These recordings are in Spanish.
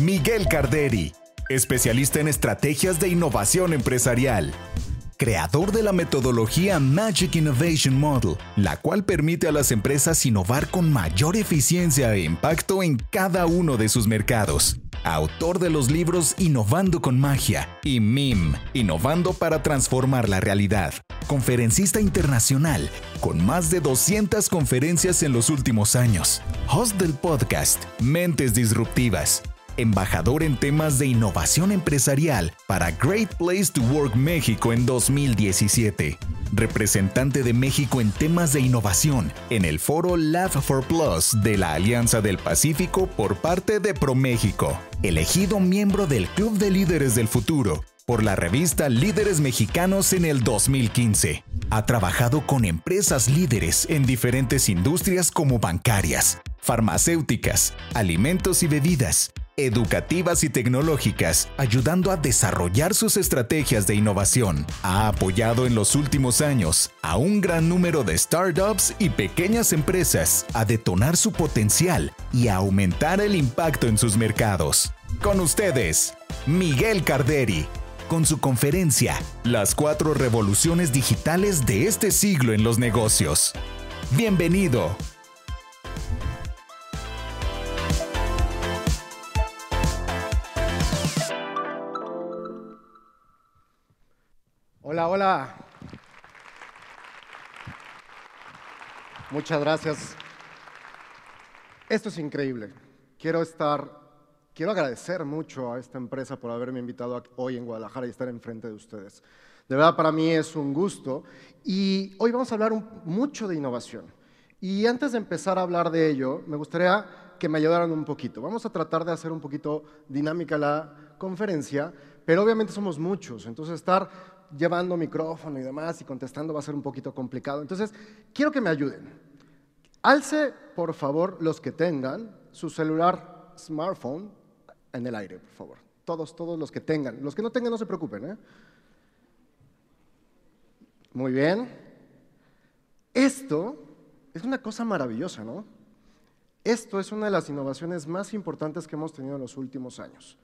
Miguel Carderi, especialista en estrategias de innovación empresarial. Creador de la metodología Magic Innovation Model, la cual permite a las empresas innovar con mayor eficiencia e impacto en cada uno de sus mercados. Autor de los libros Innovando con Magia y MIM, Innovando para Transformar la Realidad. Conferencista internacional, con más de 200 conferencias en los últimos años. Host del podcast Mentes Disruptivas embajador en temas de innovación empresarial para Great Place to Work México en 2017, representante de México en temas de innovación en el foro Lab for Plus de la Alianza del Pacífico por parte de ProMéxico, elegido miembro del Club de Líderes del Futuro por la revista Líderes Mexicanos en el 2015. Ha trabajado con empresas líderes en diferentes industrias como bancarias, farmacéuticas, alimentos y bebidas, educativas y tecnológicas, ayudando a desarrollar sus estrategias de innovación. Ha apoyado en los últimos años a un gran número de startups y pequeñas empresas a detonar su potencial y a aumentar el impacto en sus mercados. Con ustedes, Miguel Carderi, con su conferencia Las cuatro revoluciones digitales de este siglo en los negocios. Bienvenido. Hola, hola. Muchas gracias. Esto es increíble. Quiero estar, quiero agradecer mucho a esta empresa por haberme invitado hoy en Guadalajara y estar enfrente de ustedes. De verdad, para mí es un gusto. Y hoy vamos a hablar mucho de innovación. Y antes de empezar a hablar de ello, me gustaría que me ayudaran un poquito. Vamos a tratar de hacer un poquito dinámica la conferencia, pero obviamente somos muchos, entonces estar llevando micrófono y demás y contestando va a ser un poquito complicado. Entonces, quiero que me ayuden. Alce, por favor, los que tengan su celular smartphone en el aire, por favor. Todos, todos los que tengan. Los que no tengan, no se preocupen. ¿eh? Muy bien. Esto es una cosa maravillosa, ¿no? Esto es una de las innovaciones más importantes que hemos tenido en los últimos años.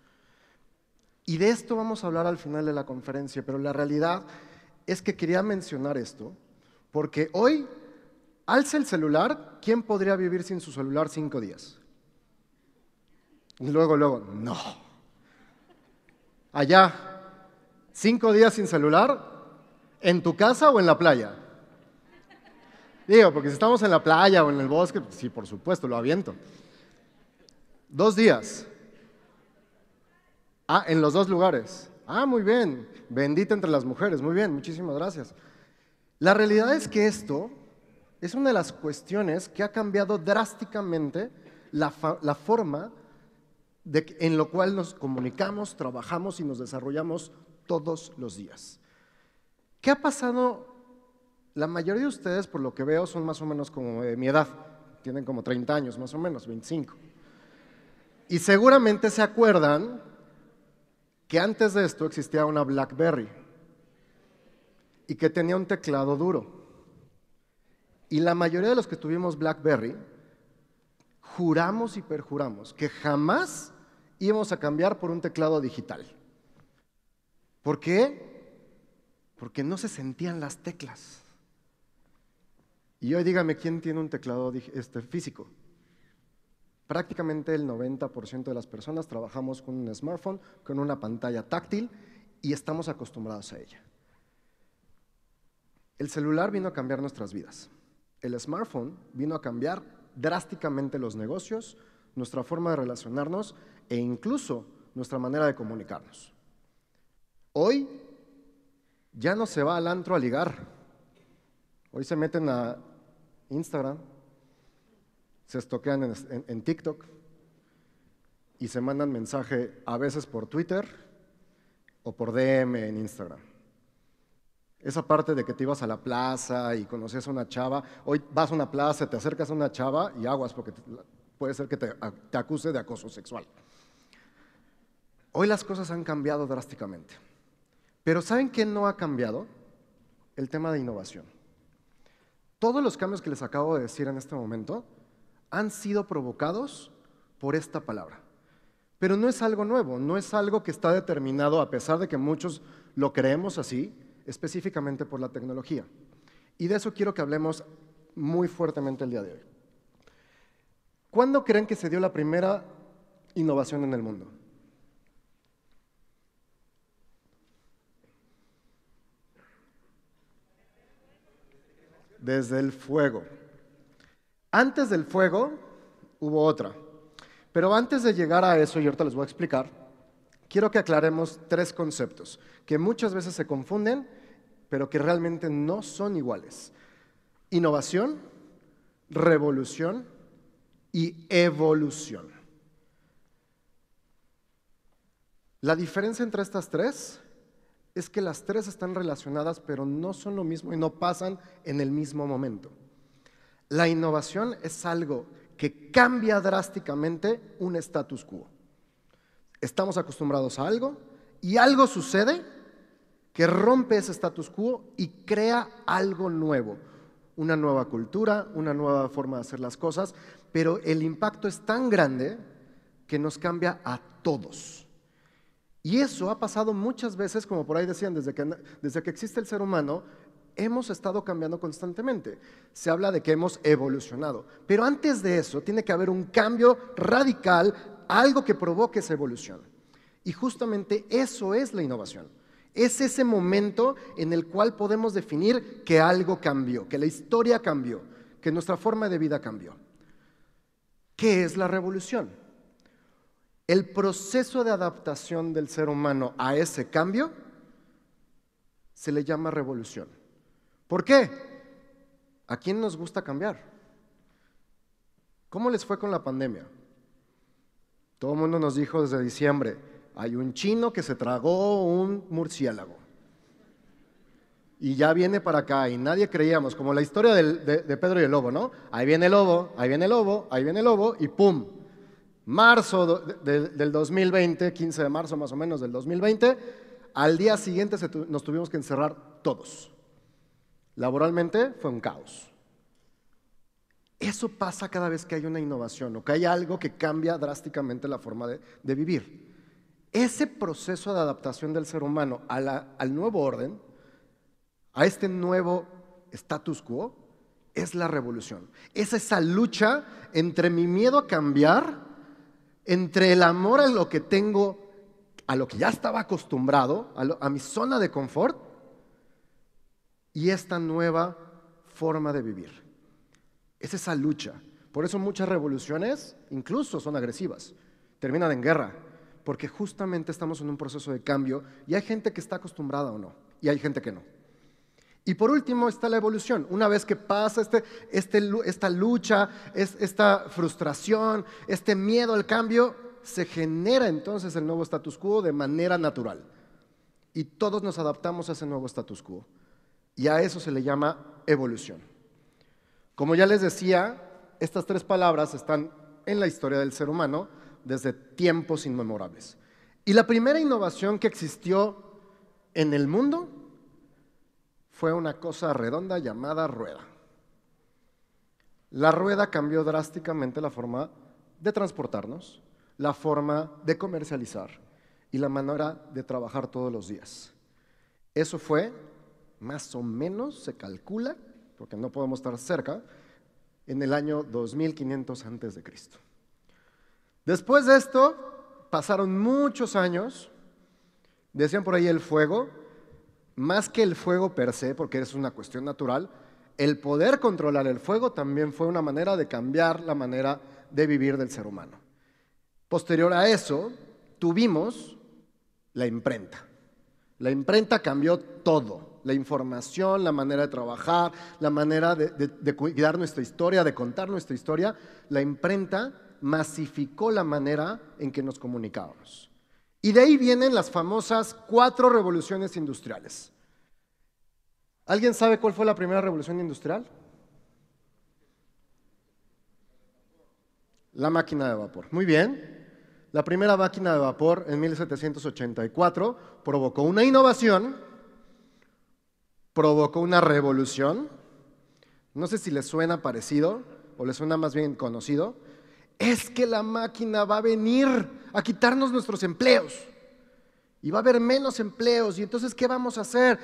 Y de esto vamos a hablar al final de la conferencia, pero la realidad es que quería mencionar esto, porque hoy, alza el celular, ¿quién podría vivir sin su celular cinco días? Y luego, luego, no. Allá, cinco días sin celular, ¿en tu casa o en la playa? Digo, porque si estamos en la playa o en el bosque, sí, por supuesto, lo aviento. Dos días. Ah, en los dos lugares. Ah, muy bien. Bendita entre las mujeres. Muy bien, muchísimas gracias. La realidad es que esto es una de las cuestiones que ha cambiado drásticamente la, forma en lo cual nos comunicamos, trabajamos y nos desarrollamos todos los días. ¿Qué ha pasado? La mayoría de ustedes, por lo que veo, son más o menos como de mi edad. Tienen como 30 años, más o menos, 25. Y seguramente se acuerdan que antes de esto existía una BlackBerry y que tenía un teclado duro. Y la mayoría de los que tuvimos BlackBerry juramos y perjuramos que jamás íbamos a cambiar por un teclado digital. ¿Por qué? Porque no se sentían las teclas. Y hoy dígame quién tiene un teclado este, físico. Prácticamente el 90% de las personas trabajamos con un smartphone, con una pantalla táctil y estamos acostumbrados a ella. El celular vino a cambiar nuestras vidas. El smartphone vino a cambiar drásticamente los negocios, nuestra forma de relacionarnos e incluso nuestra manera de comunicarnos. Hoy ya no se va al antro a ligar. Hoy se meten a Instagram, se estoquean en, TikTok y se mandan mensaje a veces por Twitter o por DM en Instagram. Esa parte de que te ibas a la plaza y conocías a una chava, hoy vas a una plaza, te acercas a una chava y aguas porque puede ser que te, te acuse de acoso sexual. Hoy las cosas han cambiado drásticamente. Pero ¿saben qué no ha cambiado? El tema de innovación. Todos los cambios que les acabo de decir en este momento han sido provocados por esta palabra. Pero no es algo nuevo, no es algo que está determinado, a pesar de que muchos lo creemos así, específicamente por la tecnología. Y de eso quiero que hablemos muy fuertemente el día de hoy. ¿Cuándo creen que se dio la primera innovación en el mundo? Desde el fuego. Antes del fuego hubo otra. Pero antes de llegar a eso, y ahorita les voy a explicar, quiero que aclaremos tres conceptos que muchas veces se confunden, pero que realmente no son iguales. Innovación, revolución y evolución. La diferencia entre estas tres es que las tres están relacionadas, pero no son lo mismo y no pasan en el mismo momento. La innovación es algo que cambia drásticamente un status quo. Estamos acostumbrados a algo y algo sucede que rompe ese status quo y crea algo nuevo, una nueva cultura, una nueva forma de hacer las cosas, pero el impacto es tan grande que nos cambia a todos. Y eso ha pasado muchas veces, como por ahí decían, desde que, desde que existe el ser humano, hemos estado cambiando constantemente. Se habla de que hemos evolucionado. Pero antes de eso, tiene que haber un cambio radical, algo que provoque esa evolución. Y justamente eso es la innovación. Es ese momento en el cual podemos definir que algo cambió, que la historia cambió, que nuestra forma de vida cambió. ¿Qué es la revolución? El proceso de adaptación del ser humano a ese cambio se le llama revolución. ¿Por qué? ¿A quién nos gusta cambiar? ¿Cómo les fue con la pandemia? Todo el mundo nos dijo desde diciembre, hay un chino que se tragó un murciélago. Y ya viene para acá y nadie creíamos, como la historia de, Pedro y el lobo, ¿no? Ahí viene el lobo, ahí viene el lobo, ahí viene el lobo y ¡pum! Marzo del 2020, 15 de marzo más o menos del 2020, al día siguiente nos tuvimos que encerrar todos. Laboralmente fue un caos. Eso pasa cada vez que hay una innovación o que hay algo que cambia drásticamente la forma de, vivir. Ese proceso de adaptación del ser humano al nuevo orden, a este nuevo status quo, es la revolución. Es esa lucha entre mi miedo a cambiar, entre el amor a lo que tengo, a lo que ya estaba acostumbrado, a mi zona de confort, y esta nueva forma de vivir. Es esa lucha. Por eso muchas revoluciones incluso son agresivas, terminan en guerra, porque justamente estamos en un proceso de cambio y hay gente que está acostumbrada o no, y hay gente que no. Y por último está la evolución. Una vez que pasa este, este, esta lucha, esta frustración, este miedo al cambio, se genera entonces el nuevo status quo de manera natural. Y todos nos adaptamos a ese nuevo status quo. Y a eso se le llama evolución. Como ya les decía, estas tres palabras están en la historia del ser humano desde tiempos inmemorables. Y la primera innovación que existió en el mundo fue una cosa redonda llamada rueda. La rueda cambió drásticamente la forma de transportarnos, la forma de comercializar y la manera de trabajar todos los días. Eso fue más o menos se calcula, porque no podemos estar cerca, en el año 2500 antes de Cristo. Después de esto, pasaron muchos años, decían por ahí el fuego, más que el fuego per se, porque es una cuestión natural, el poder controlar el fuego también fue una manera de cambiar la manera de vivir del ser humano. Posterior a eso, tuvimos la imprenta. La imprenta cambió todo la información, la manera de trabajar, la manera de, cuidar nuestra historia, de contar nuestra historia, la imprenta masificó la manera en que nos comunicábamos. Y de ahí vienen las famosas cuatro revoluciones industriales. ¿Alguien sabe cuál fue la primera revolución industrial? La máquina de vapor. Muy bien. La primera máquina de vapor en 1784 provocó una innovación, provocó una revolución. No sé si les suena parecido o les suena más bien conocido. Es que la máquina va a venir a quitarnos nuestros empleos y va a haber menos empleos. Y entonces, ¿qué vamos a hacer?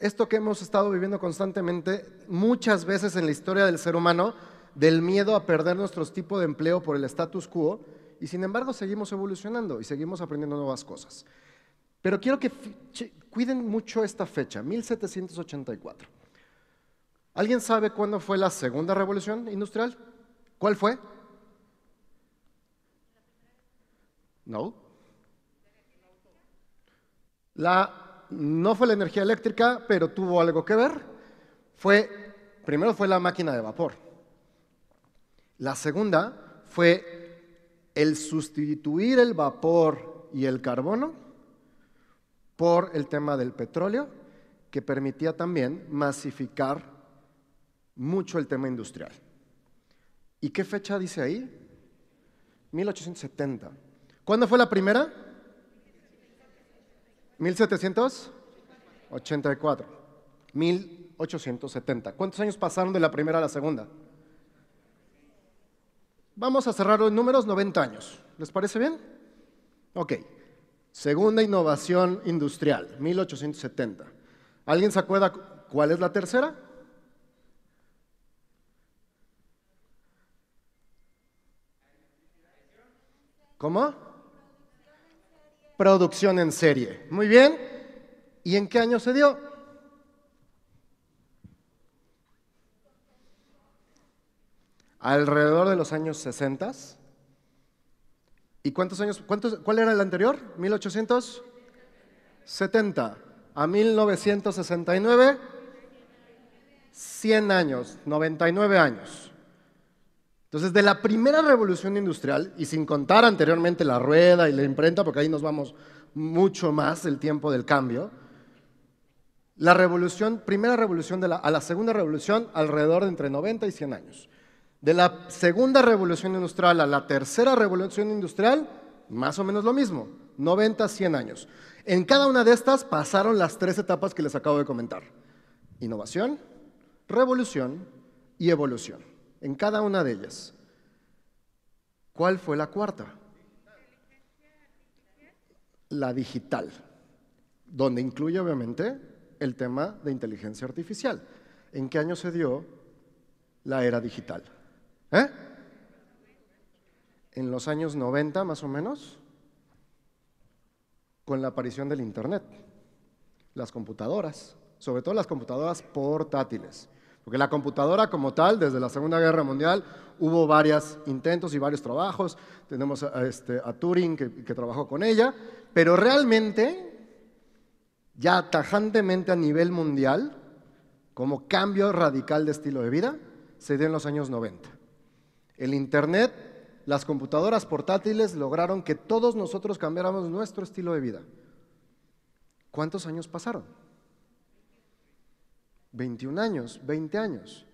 Esto que hemos estado viviendo constantemente muchas veces en la historia del ser humano, del miedo a perder nuestros tipos de empleo por el status quo, y sin embargo seguimos evolucionando y seguimos aprendiendo nuevas cosas. Pero quiero que cuiden mucho esta fecha, 1784. ¿Alguien sabe cuándo fue la segunda revolución industrial? ¿Cuál fue? No. La, no fue la energía eléctrica, pero tuvo algo que ver. Fue, primero fue la máquina de vapor. La segunda fue el sustituir el vapor y el carbono por el tema del petróleo, que permitía también masificar mucho el tema industrial. ¿Y qué fecha dice ahí? 1870. ¿Cuándo fue la primera? 1784. 1870. ¿Cuántos años pasaron de la primera a la segunda? Vamos a cerrar los números 90 años. ¿Les parece bien? Ok. Segunda innovación industrial, 1870. ¿Alguien se acuerda cuál es la tercera? ¿Cómo? Producción en serie. Muy bien. ¿Y en qué año se dio? alrededor de los años 60. ¿Y cuántos años? Cuántos, ¿Cuál era el anterior? 1870 a 1969. 100 años, 99 años. Entonces, de la primera revolución industrial, y sin contar anteriormente la rueda y la imprenta, porque ahí nos vamos mucho más el tiempo del cambio, la revolución, primera revolución de la, a la segunda revolución, alrededor de entre 90 y 100 años. De la segunda revolución industrial a la tercera revolución industrial, más o menos lo mismo, 90, 100 años. En cada una de estas pasaron las tres etapas que les acabo de comentar. Innovación, revolución y evolución. En cada una de ellas. ¿Cuál fue la cuarta? La digital, donde incluye obviamente el tema de inteligencia artificial. ¿En qué año se dio la era digital? ¿Eh? En los años 90 más o menos, con la aparición del Internet, las computadoras, sobre todo las computadoras portátiles. Porque la computadora como tal, desde la Segunda Guerra Mundial, hubo varios intentos y varios trabajos. Tenemos a, este, Turing que, que trabajó con ella, pero realmente, ya tajantemente a nivel mundial, como cambio radical de estilo de vida, se dio en los años 90. El Internet, las computadoras portátiles lograron que todos nosotros cambiáramos nuestro estilo de vida. ¿Cuántos años pasaron? 21 años, 20 años.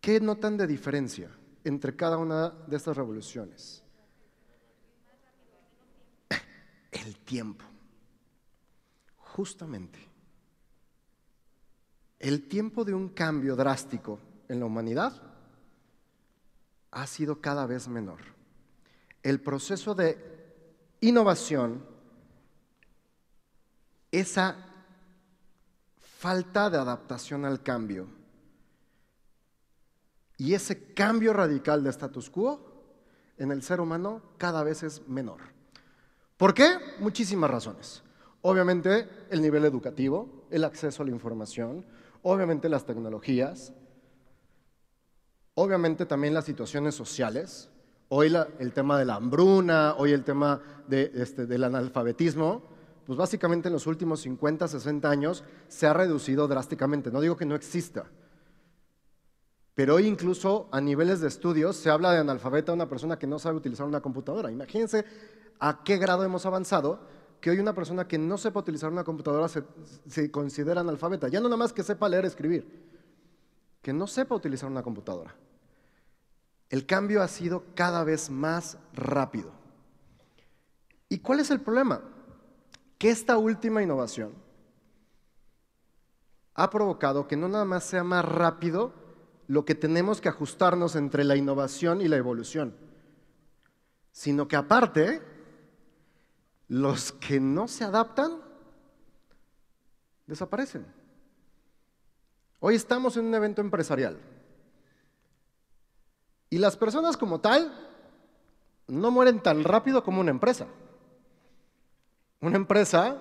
¿Qué notan de diferencia entre cada una de estas revoluciones? El tiempo. Justamente. El tiempo de un cambio drástico en la humanidad ha sido cada vez menor. El proceso de innovación, esa falta de adaptación al cambio y ese cambio radical de status quo en el ser humano cada vez es menor. ¿Por qué? Muchísimas razones. Obviamente el nivel educativo, el acceso a la información, obviamente las tecnologías, Obviamente también las situaciones sociales. Hoy el tema de la hambruna, hoy el tema este, del analfabetismo, pues básicamente en los últimos 50, 60 años se ha reducido drásticamente. No digo que no exista, pero hoy incluso a niveles de estudios se habla de analfabeta una persona que no sabe utilizar una computadora. Imagínense a qué grado hemos avanzado que hoy una persona que no sepa utilizar una computadora se, se considera analfabeta. Ya no nada más que sepa leer, escribir, que no sepa utilizar una computadora. El cambio ha sido cada vez más rápido. ¿Y cuál es el problema? Que esta última innovación ha provocado que no nada más sea más rápido lo que tenemos que ajustarnos entre la innovación y la evolución, sino que aparte, los que no se adaptan desaparecen. Hoy estamos en un evento empresarial y las personas como tal no mueren tan rápido como una empresa. Una empresa,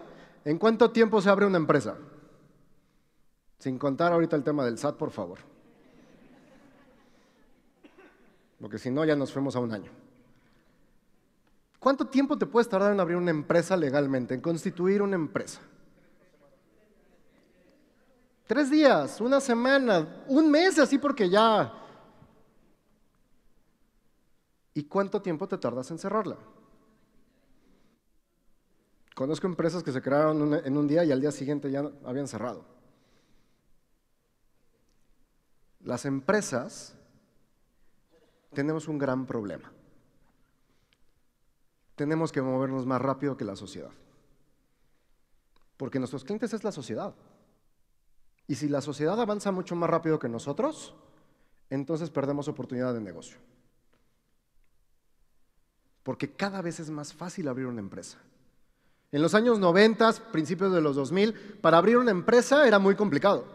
¿en cuánto tiempo se abre una empresa? Sin contar ahorita el tema del SAT, por favor. Porque si no, ya nos fuimos a un año. ¿Cuánto tiempo te puedes tardar en abrir una empresa legalmente, en constituir una empresa? Tres días, una semana, un mes, así porque ya. ¿Y cuánto tiempo te tardas en cerrarla? Conozco empresas que se crearon en un día y al día siguiente ya habían cerrado. Las empresas tenemos un gran problema. Tenemos que movernos más rápido que la sociedad. Porque nuestros clientes es la sociedad. Y si la sociedad avanza mucho más rápido que nosotros, entonces perdemos oportunidad de negocio. Porque cada vez es más fácil abrir una empresa. En los años 90, principios de los 2000, para abrir una empresa era muy complicado.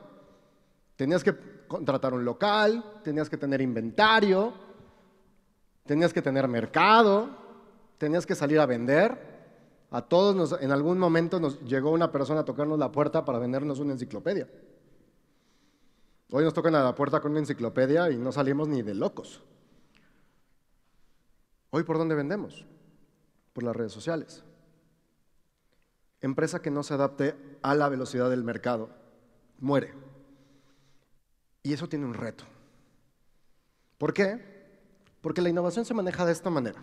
Tenías que contratar un local, tenías que tener inventario, tenías que tener mercado, tenías que salir a vender. A todos en algún momento nos llegó una persona a tocarnos la puerta para vendernos una enciclopedia. Hoy nos tocan a la puerta con una enciclopedia y no salimos ni de locos. Hoy por dónde vendemos? Por las redes sociales. Empresa que no se adapte a la velocidad del mercado muere. Y eso tiene un reto. ¿Por qué? Porque la innovación se maneja de esta manera.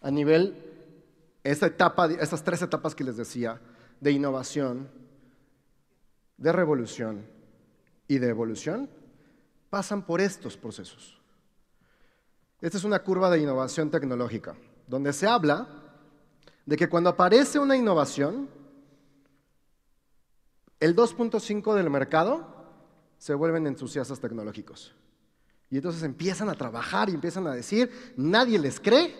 A nivel, esta etapa, estas tres etapas que les decía, de innovación, de revolución y de evolución, pasan por estos procesos. Esta es una curva de innovación tecnológica, donde se habla de que cuando aparece una innovación, el 2.5 del mercado se vuelven entusiastas tecnológicos. Y entonces empiezan a trabajar y empiezan a decir, nadie les cree.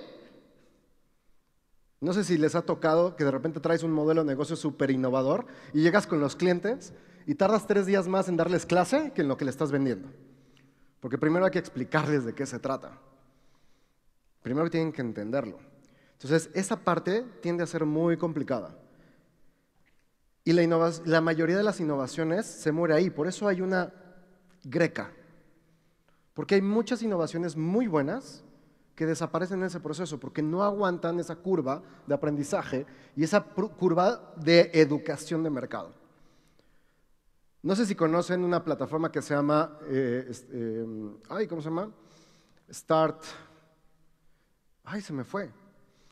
No sé si les ha tocado que de repente traes un modelo de negocio súper innovador y llegas con los clientes y tardas tres días más en darles clase que en lo que le estás vendiendo. Porque primero hay que explicarles de qué se trata. Primero tienen que entenderlo. Entonces, esa parte tiende a ser muy complicada. Y la, mayoría de las innovaciones se muere ahí. Por eso hay una greca. Porque hay muchas innovaciones muy buenas que desaparecen en ese proceso porque no aguantan esa curva de aprendizaje y esa curva de educación de mercado. No sé si conocen una plataforma que se llama, eh, eh, ay, ¿cómo se llama? Start, ay, se me fue.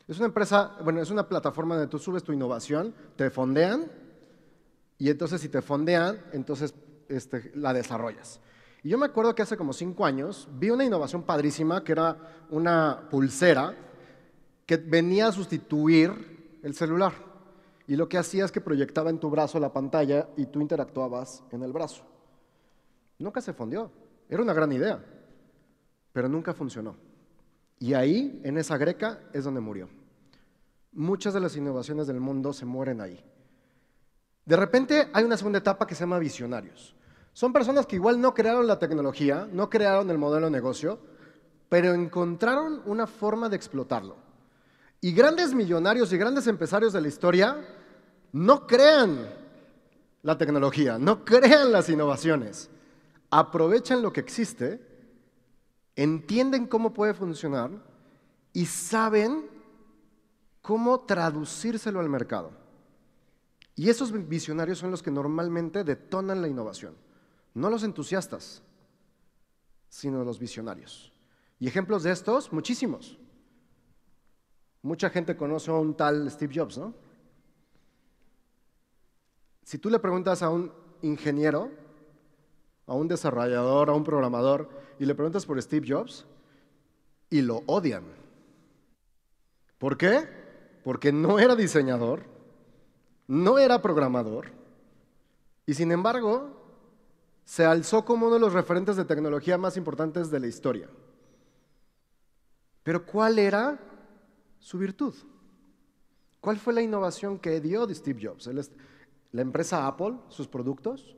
Es una empresa, bueno, es una plataforma donde tú subes tu innovación, te fondean y entonces si te fondean, entonces este, la desarrollas. Y yo me acuerdo que hace como cinco años vi una innovación padrísima que era una pulsera que venía a sustituir el celular. Y lo que hacía es que proyectaba en tu brazo la pantalla y tú interactuabas en el brazo. Nunca se fondió. Era una gran idea, pero nunca funcionó. Y ahí, en esa greca, es donde murió. Muchas de las innovaciones del mundo se mueren ahí. De repente hay una segunda etapa que se llama visionarios. Son personas que igual no crearon la tecnología, no crearon el modelo de negocio, pero encontraron una forma de explotarlo. Y grandes millonarios y grandes empresarios de la historia no crean la tecnología, no crean las innovaciones, aprovechan lo que existe, entienden cómo puede funcionar y saben cómo traducírselo al mercado. Y esos visionarios son los que normalmente detonan la innovación, no los entusiastas, sino los visionarios. Y ejemplos de estos, muchísimos. Mucha gente conoce a un tal Steve Jobs, ¿no? Si tú le preguntas a un ingeniero, a un desarrollador, a un programador, y le preguntas por Steve Jobs y lo odian. ¿Por qué? Porque no era diseñador, no era programador y sin embargo se alzó como uno de los referentes de tecnología más importantes de la historia. Pero ¿cuál era su virtud? ¿Cuál fue la innovación que dio de Steve Jobs? ¿La empresa Apple, sus productos?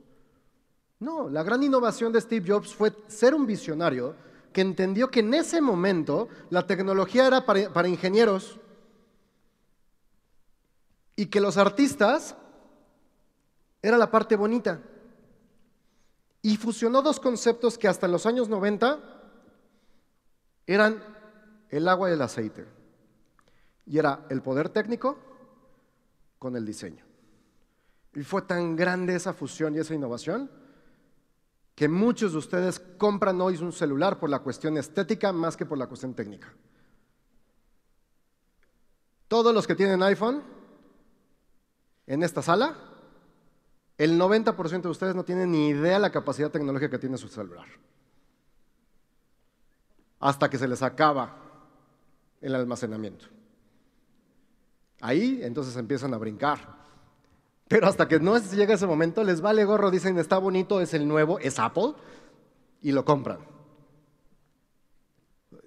No, la gran innovación de Steve Jobs fue ser un visionario que entendió que en ese momento la tecnología era para, ingenieros y que los artistas era la parte bonita. Y fusionó dos conceptos que hasta los años 90 eran el agua y el aceite. Y era el poder técnico con el diseño. Y fue tan grande esa fusión y esa innovación que muchos de ustedes compran hoy un celular por la cuestión estética más que por la cuestión técnica. Todos los que tienen iPhone en esta sala, el 90% de ustedes no tienen ni idea de la capacidad tecnológica que tiene su celular. Hasta que se les acaba el almacenamiento. Ahí entonces empiezan a brincar. Pero hasta que no llega ese momento, les vale gorro, dicen, está bonito, es el nuevo, es Apple, y lo compran.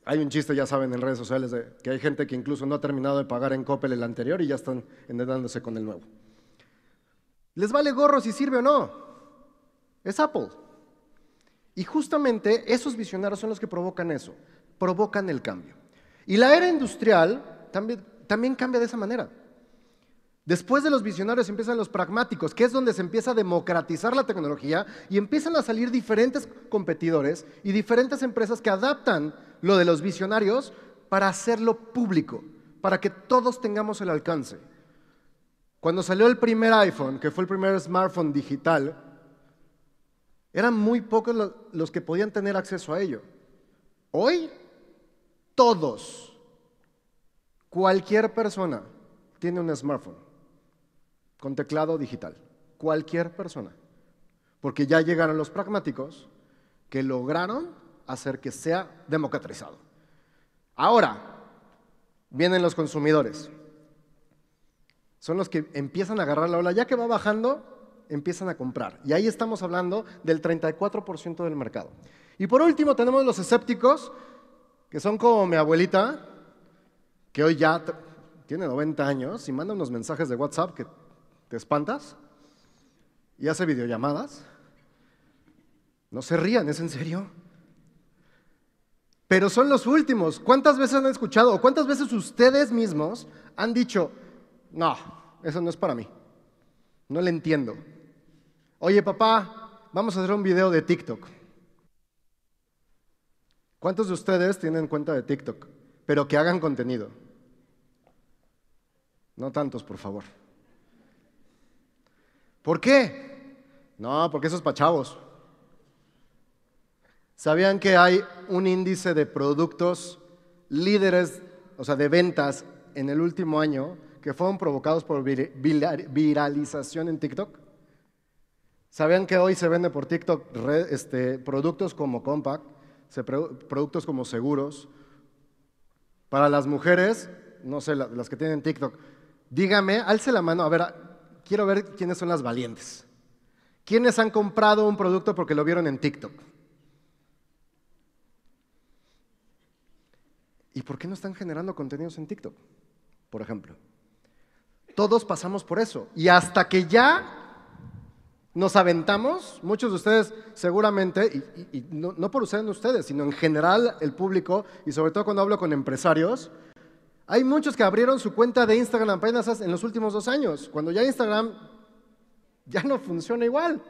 Hay un chiste, ya saben, en redes sociales, de que hay gente que incluso no ha terminado de pagar en Coppel el anterior y ya están endedándose con el nuevo. Les vale gorro si sirve o no. Es Apple. Y justamente esos visionarios son los que provocan eso, provocan el cambio. Y la era industrial también, también cambia de esa manera. Después de los visionarios empiezan los pragmáticos, que es donde se empieza a democratizar la tecnología y empiezan a salir diferentes competidores y diferentes empresas que adaptan lo de los visionarios para hacerlo público, para que todos tengamos el alcance. Cuando salió el primer iPhone, que fue el primer smartphone digital, eran muy pocos los que podían tener acceso a ello. Hoy, todos, cualquier persona tiene un smartphone con teclado digital. Cualquier persona. Porque ya llegaron los pragmáticos que lograron hacer que sea democratizado. Ahora, vienen los consumidores. Son los que empiezan a agarrar la ola. Ya que va bajando, empiezan a comprar. Y ahí estamos hablando del 34% del mercado. Y por último tenemos los escépticos, que son como mi abuelita, que hoy ya tiene 90 años y manda unos mensajes de WhatsApp que ¿Te espantas? ¿Y hace videollamadas? No se rían, ¿es en serio? Pero son los últimos. ¿Cuántas veces han escuchado o cuántas veces ustedes mismos han dicho, no, eso no es para mí? No le entiendo. Oye, papá, vamos a hacer un video de TikTok. ¿Cuántos de ustedes tienen cuenta de TikTok, pero que hagan contenido? No tantos, por favor. ¿Por qué? No, porque eso es para chavos. ¿Sabían que hay un índice de productos líderes, o sea, de ventas en el último año que fueron provocados por viralización en TikTok? ¿Sabían que hoy se vende por TikTok este, productos como Compact, productos como seguros? Para las mujeres, no sé, las que tienen TikTok, dígame, alce la mano, a ver, quiero ver quiénes son las valientes. ¿Quiénes han comprado un producto porque lo vieron en TikTok? ¿Y por qué no están generando contenidos en TikTok? Por ejemplo. Todos pasamos por eso. Y hasta que ya nos aventamos, muchos de ustedes seguramente, y, no, por ustedes, ustedes, sino en general el público, y sobre todo cuando hablo con empresarios, hay muchos que abrieron su cuenta de Instagram apenas en los últimos dos años, cuando ya Instagram ya no funciona igual,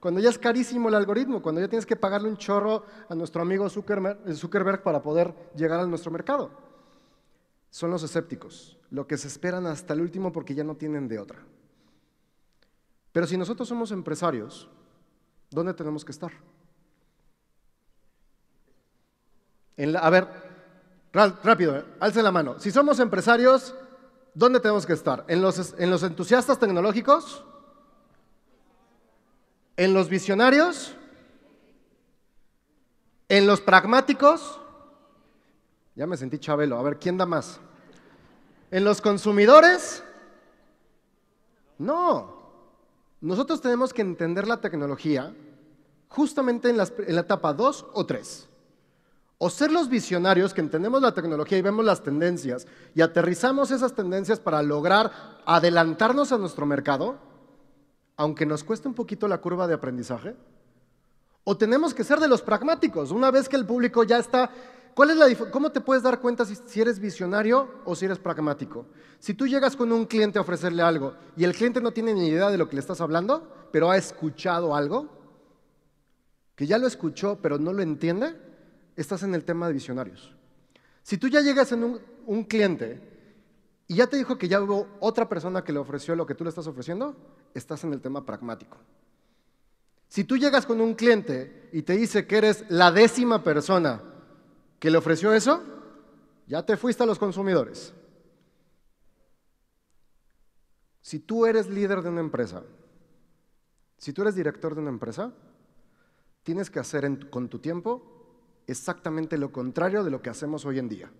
cuando ya es carísimo el algoritmo, cuando ya tienes que pagarle un chorro a nuestro amigo Zuckerberg para poder llegar a nuestro mercado. Son los escépticos, lo que se esperan hasta el último porque ya no tienen de otra. Pero si nosotros somos empresarios, ¿dónde tenemos que estar? a ver, Rápido, ¿eh? alce la mano. Si somos empresarios, ¿dónde tenemos que estar? ¿En los, ¿En los entusiastas tecnológicos? ¿En los visionarios? En los pragmáticos, ya me sentí chabelo, a ver, ¿quién da más? En los consumidores, no. Nosotros tenemos que entender la tecnología justamente en, en la etapa 2 o 3. O ser los visionarios que entendemos la tecnología y vemos las tendencias y aterrizamos esas tendencias para lograr adelantarnos a nuestro mercado, aunque nos cueste un poquito la curva de aprendizaje. O tenemos que ser de los pragmáticos, una vez que el público ya está... ¿cuál es la ¿Cómo te puedes dar cuenta si, si eres visionario o si eres pragmático? Si tú llegas con un cliente a ofrecerle algo y el cliente no tiene ni idea de lo que le estás hablando, pero ha escuchado algo, que ya lo escuchó pero no lo entiende, estás en el tema de visionarios. Si tú ya llegas en un, cliente y ya te dijo que ya hubo otra persona que le ofreció lo que tú le estás ofreciendo, estás en el tema pragmático. Si tú llegas con un cliente y te dice que eres la décima persona que le ofreció eso, ya te fuiste a los consumidores. Si tú eres líder de una empresa, si tú eres director de una empresa, tienes que hacer con tu tiempo exactamente lo contrario de lo que hacemos hoy en día.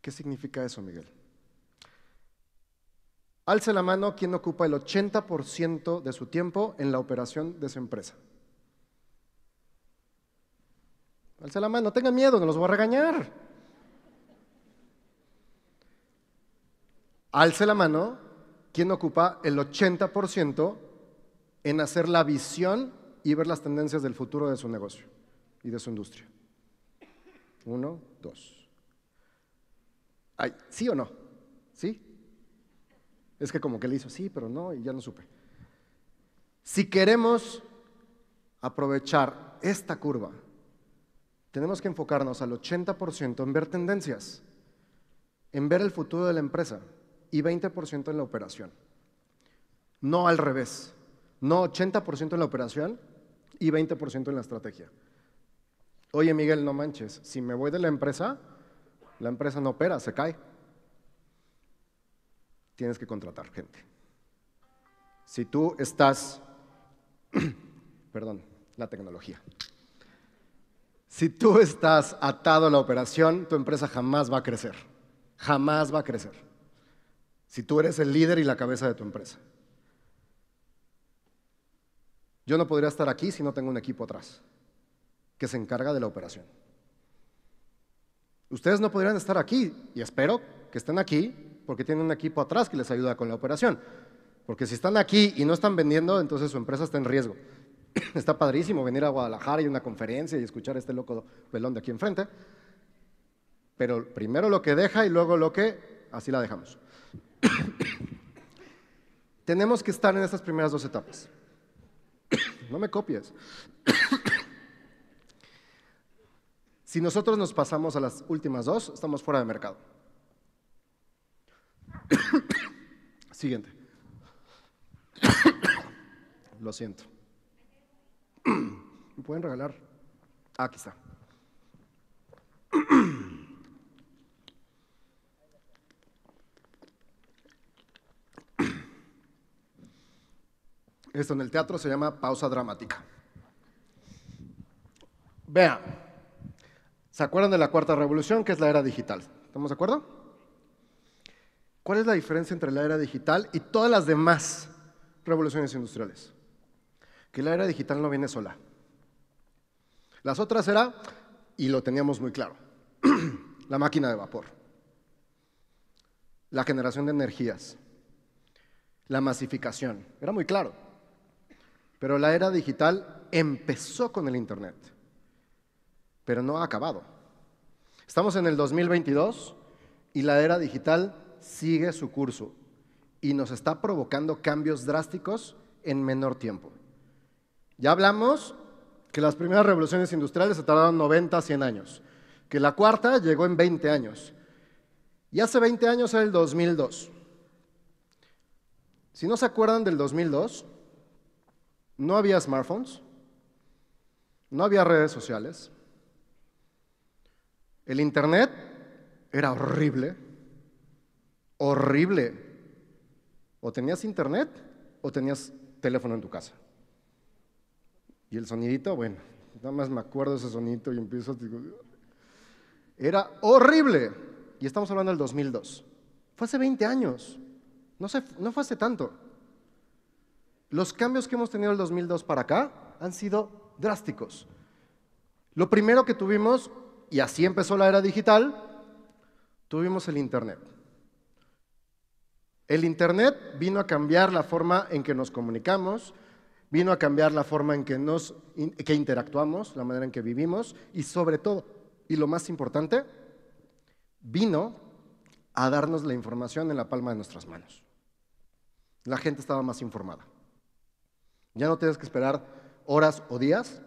¿Qué significa eso, Miguel? Alce la mano quien ocupa el 80% de su tiempo en la operación de su empresa. Alce la mano, no tengan miedo, no los voy a regañar. Alce la mano quien ocupa el 80% en hacer la visión y ver las tendencias del futuro de su negocio y de su industria. Uno, dos. Ay, ¿Sí o no? ¿Sí? Es que como que le hizo sí, pero no, y ya no supe. Si queremos aprovechar esta curva, tenemos que enfocarnos al 80% en ver tendencias, en ver el futuro de la empresa y 20% en la operación. No al revés, no 80% en la operación y 20% en la estrategia. Oye, Miguel, no manches, si me voy de la empresa, la empresa no opera, se cae. Tienes que contratar gente. Si tú estás, perdón, la tecnología. Si tú estás atado a la operación, tu empresa jamás va a crecer. Jamás va a crecer. Si tú eres el líder y la cabeza de tu empresa. Yo no podría estar aquí si no tengo un equipo atrás que se encarga de la operación. Ustedes no podrían estar aquí y espero que estén aquí porque tienen un equipo atrás que les ayuda con la operación. Porque si están aquí y no están vendiendo, entonces su empresa está en riesgo. Está padrísimo venir a Guadalajara y una conferencia y escuchar a este loco pelón de aquí enfrente. Pero primero lo que deja y luego lo que, así la dejamos. Tenemos que estar en estas primeras dos etapas. no me copies. Si nosotros nos pasamos a las últimas dos, estamos fuera de mercado. Siguiente. Lo siento. ¿Me pueden regalar? Ah, aquí está. Esto en el teatro se llama pausa dramática. Vean. ¿Se acuerdan de la cuarta revolución, que es la era digital? ¿Estamos de acuerdo? ¿Cuál es la diferencia entre la era digital y todas las demás revoluciones industriales? Que la era digital no viene sola. Las otras era, y lo teníamos muy claro, la máquina de vapor, la generación de energías, la masificación. Era muy claro. Pero la era digital empezó con el Internet pero no ha acabado. Estamos en el 2022 y la era digital sigue su curso y nos está provocando cambios drásticos en menor tiempo. Ya hablamos que las primeras revoluciones industriales se tardaron 90, 100 años, que la cuarta llegó en 20 años. Y hace 20 años era el 2002. Si no se acuerdan del 2002, no había smartphones, no había redes sociales, el Internet era horrible, horrible. O tenías Internet o tenías teléfono en tu casa. Y el sonidito, bueno, Nada más me acuerdo ese sonito y empiezo, digo, era horrible. Y estamos hablando del 2002. Fue hace 20 años. No, no fue hace tanto. Los cambios que hemos tenido del 2002 para acá han sido drásticos. Lo primero que tuvimos, y así empezó la era digital, tuvimos el Internet. El Internet vino a cambiar la forma en que nos comunicamos, vino a cambiar la forma en que, nos, que interactuamos, la manera en que vivimos y sobre todo, y lo más importante, vino a darnos la información en la palma de nuestras manos. La gente estaba más informada. Ya no tienes que esperar horas o días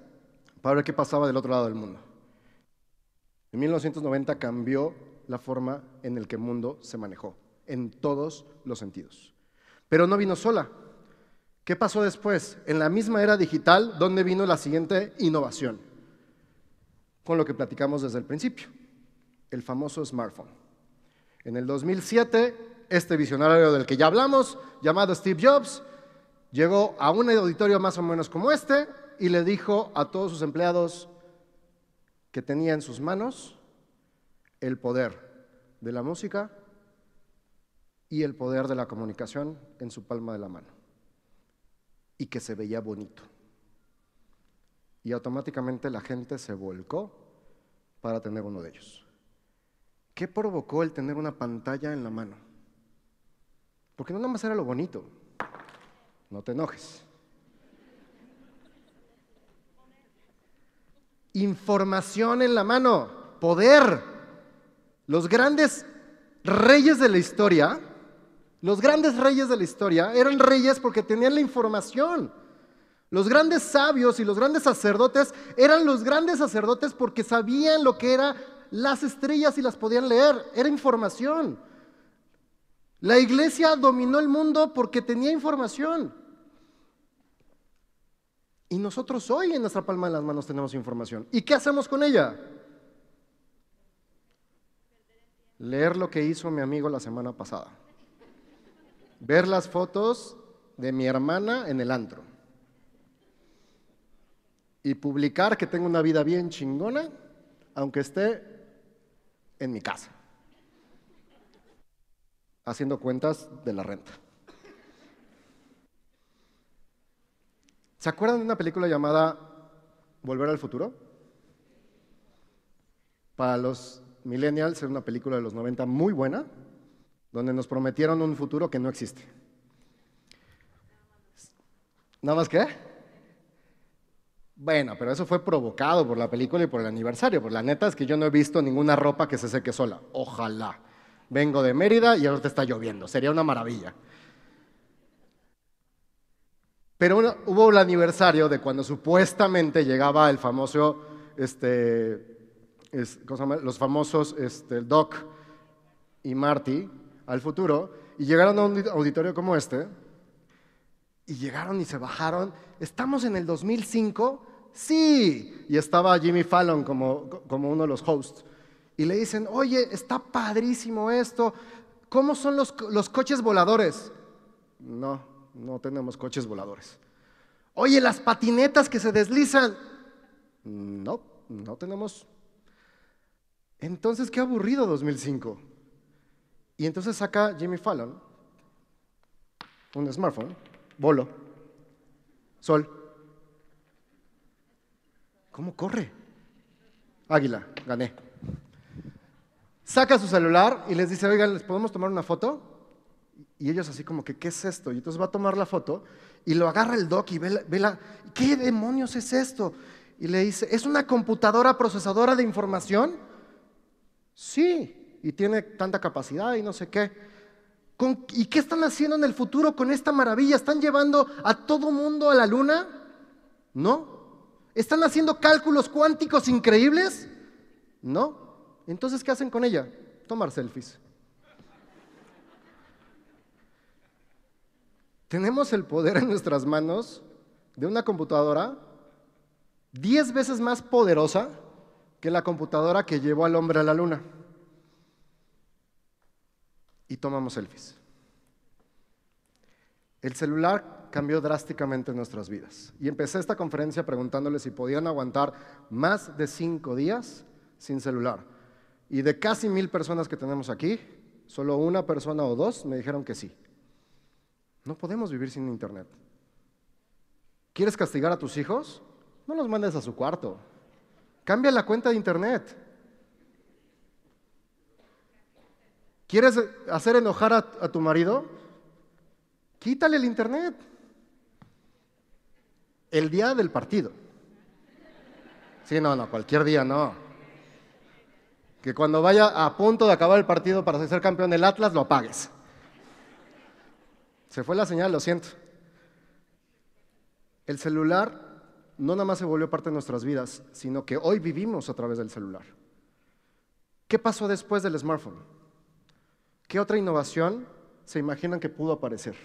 para ver qué pasaba del otro lado del mundo. En 1990 cambió la forma en la que el mundo se manejó, en todos los sentidos. Pero no vino sola. ¿Qué pasó después? En la misma era digital, ¿dónde vino la siguiente innovación? Con lo que platicamos desde el principio, el famoso smartphone. En el 2007, este visionario del que ya hablamos, llamado Steve Jobs, llegó a un auditorio más o menos como este y le dijo a todos sus empleados que tenía en sus manos el poder de la música y el poder de la comunicación en su palma de la mano y que se veía bonito. Y automáticamente la gente se volcó para tener uno de ellos. ¿Qué provocó el tener una pantalla en la mano? Porque no nada más era lo bonito, no te enojes. Información en la mano, poder. Los grandes reyes de la historia, los grandes reyes de la historia eran reyes porque tenían la información. Los grandes sabios y los grandes sacerdotes eran los grandes sacerdotes porque sabían lo que eran las estrellas y las podían leer. Era información. La iglesia dominó el mundo porque tenía información. Y nosotros hoy en nuestra palma de las manos tenemos información. ¿Y qué hacemos con ella? Leer lo que hizo mi amigo la semana pasada. Ver las fotos de mi hermana en el antro. Y publicar que tengo una vida bien chingona, aunque esté en mi casa, haciendo cuentas de la renta. ¿Se acuerdan de una película llamada Volver al futuro? Para los millennials es una película de los 90 muy buena, donde nos prometieron un futuro que no existe. ¿Nada más qué? Bueno, pero eso fue provocado por la película y por el aniversario, por la neta es que yo no he visto ninguna ropa que se seque sola. Ojalá. Vengo de Mérida y ahora te está lloviendo, sería una maravilla. Pero hubo el aniversario de cuando supuestamente llegaba el famoso, este, los famosos este, Doc y Marty al futuro, y llegaron a un auditorio como este, y llegaron y se bajaron. ¿Estamos en el 2005? Sí. Y estaba Jimmy Fallon como, como uno de los hosts. Y le dicen, oye, está padrísimo esto. ¿Cómo son los, los coches voladores? No, no tenemos coches voladores. Oye, las patinetas que se deslizan. No, no tenemos. Entonces, qué aburrido 2005. Y entonces saca Jimmy Fallon un smartphone, bolo, sol. ¿Cómo corre? Águila, gané. Saca su celular y les dice, oigan, ¿les podemos tomar una foto? Y ellos así como que, ¿qué es esto? Y entonces va a tomar la foto y lo agarra el doc y ve la, ¿qué demonios es esto? Y le dice, ¿es una computadora procesadora de información? Sí, y tiene tanta capacidad y no sé qué. ¿Y qué están haciendo en el futuro con esta maravilla? ¿Están llevando a todo mundo a la luna? No. ¿Están haciendo cálculos cuánticos increíbles? No. Entonces, ¿qué hacen con ella? Tomar selfies. Tenemos el poder en nuestras manos de una computadora diez veces más poderosa que la computadora que llevó al hombre a la luna. Y tomamos selfies. El celular cambió drásticamente nuestras vidas. Y empecé esta conferencia preguntándoles si podían aguantar más de cinco días sin celular. Y de casi mil personas que tenemos aquí, solo una persona o dos me dijeron que sí. No podemos vivir sin internet. ¿Quieres castigar a tus hijos? No los mandes a su cuarto. Cambia la cuenta de internet. ¿Quieres hacer enojar a, tu marido? Quítale el internet. El día del partido. Sí, no, no, cualquier día no. Que cuando vaya a punto de acabar el partido para ser campeón del Atlas, lo apagues. Se fue la señal, lo siento. El celular no nada más se volvió parte de nuestras vidas, sino que hoy vivimos a través del celular. ¿Qué pasó después del smartphone? ¿Qué otra innovación se imaginan que pudo aparecer?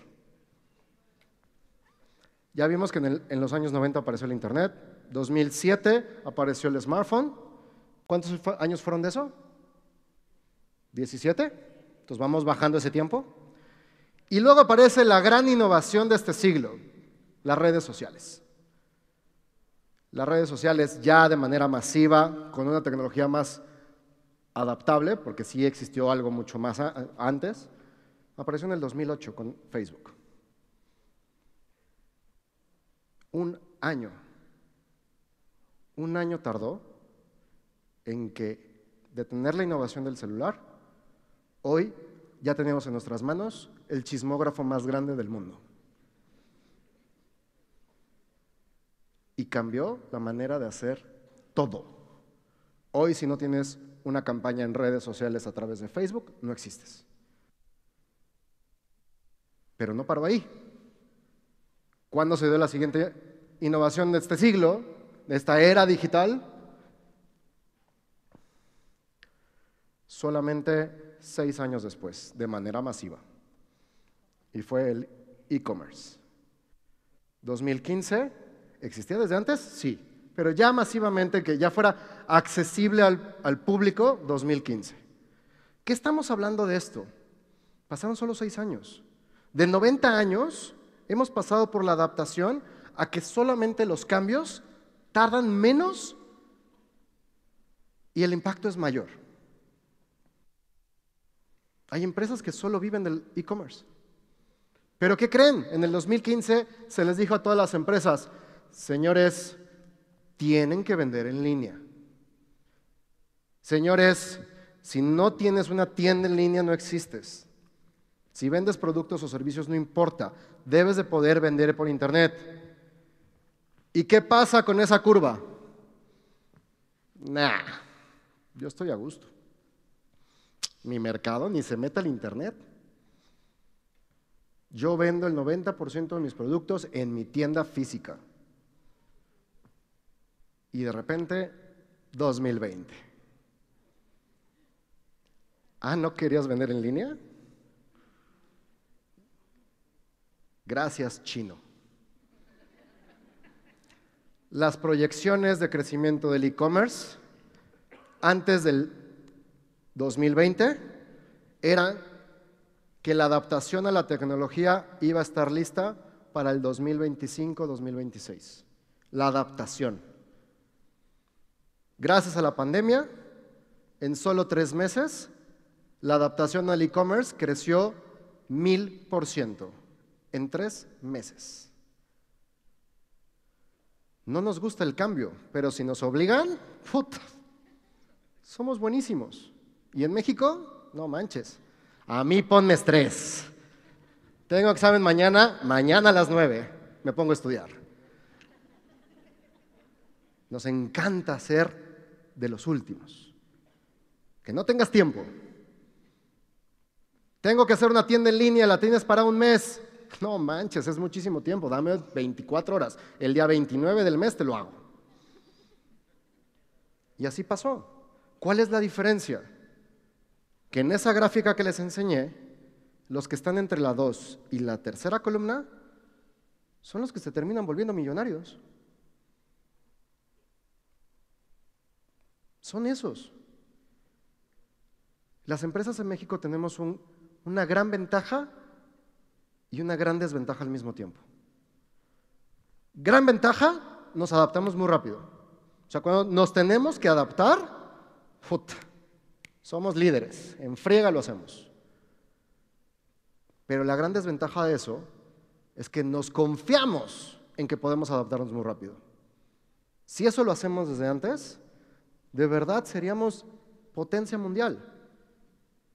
Ya vimos que en, los años 90 apareció el Internet, 2007 apareció el smartphone. ¿Cuántos años fueron de eso? ¿17? Entonces vamos bajando ese tiempo. Y luego aparece la gran innovación de este siglo, las redes sociales. Las redes sociales ya de manera masiva, con una tecnología más adaptable, porque sí existió algo mucho más antes, apareció en el 2008 con Facebook. Un año. Un año tardó en que de tener la innovación del celular, hoy ya tenemos en nuestras manos el chismógrafo más grande del mundo. Y cambió la manera de hacer todo. Hoy si no tienes una campaña en redes sociales a través de Facebook, no existes. Pero no paró ahí. ¿Cuándo se dio la siguiente innovación de este siglo, de esta era digital? Solamente seis años después, de manera masiva y fue el e-commerce. 2015, ¿existía desde antes? Sí, pero ya masivamente, que ya fuera accesible al, al público, 2015. ¿Qué estamos hablando de esto? Pasaron solo seis años. De 90 años hemos pasado por la adaptación a que solamente los cambios tardan menos y el impacto es mayor. Hay empresas que solo viven del e-commerce. Pero ¿qué creen? En el 2015 se les dijo a todas las empresas, señores, tienen que vender en línea. Señores, si no tienes una tienda en línea no existes. Si vendes productos o servicios no importa, debes de poder vender por internet. ¿Y qué pasa con esa curva? Nah, yo estoy a gusto. Mi mercado ni se mete al internet. Yo vendo el 90% de mis productos en mi tienda física. Y de repente, 2020. Ah, ¿no querías vender en línea? Gracias, chino. Las proyecciones de crecimiento del e-commerce antes del 2020 eran que la adaptación a la tecnología iba a estar lista para el 2025-2026. La adaptación. Gracias a la pandemia, en solo tres meses, la adaptación al e-commerce creció mil por ciento en tres meses. No nos gusta el cambio, pero si nos obligan, puta, somos buenísimos. ¿Y en México? No manches. A mí ponme estrés. Tengo examen mañana, mañana a las nueve me pongo a estudiar. Nos encanta ser de los últimos. Que no tengas tiempo. Tengo que hacer una tienda en línea, la tienes para un mes. No manches, es muchísimo tiempo, dame 24 horas. El día 29 del mes te lo hago. Y así pasó. ¿Cuál es la diferencia? Que en esa gráfica que les enseñé, los que están entre la 2 y la tercera columna son los que se terminan volviendo millonarios. Son esos. Las empresas en México tenemos una gran ventaja y una gran desventaja al mismo tiempo. Gran ventaja, nos adaptamos muy rápido. O sea, cuando nos tenemos que adaptar, somos líderes, en friega lo hacemos. Pero la gran desventaja de eso es que nos confiamos en que podemos adaptarnos muy rápido. Si eso lo hacemos desde antes, de verdad seríamos potencia mundial.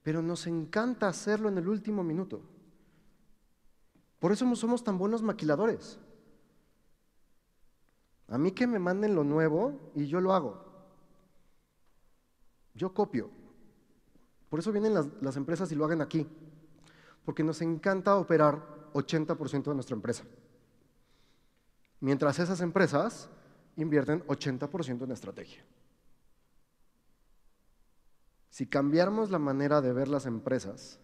Pero nos encanta hacerlo en el último minuto. Por eso somos tan buenos maquiladores. A mí que me manden lo nuevo y yo lo hago. Yo copio. Por eso vienen las, las empresas y lo hagan aquí. Porque nos encanta operar 80% de nuestra empresa. Mientras esas empresas invierten 80% en estrategia. Si cambiáramos la manera de ver las empresas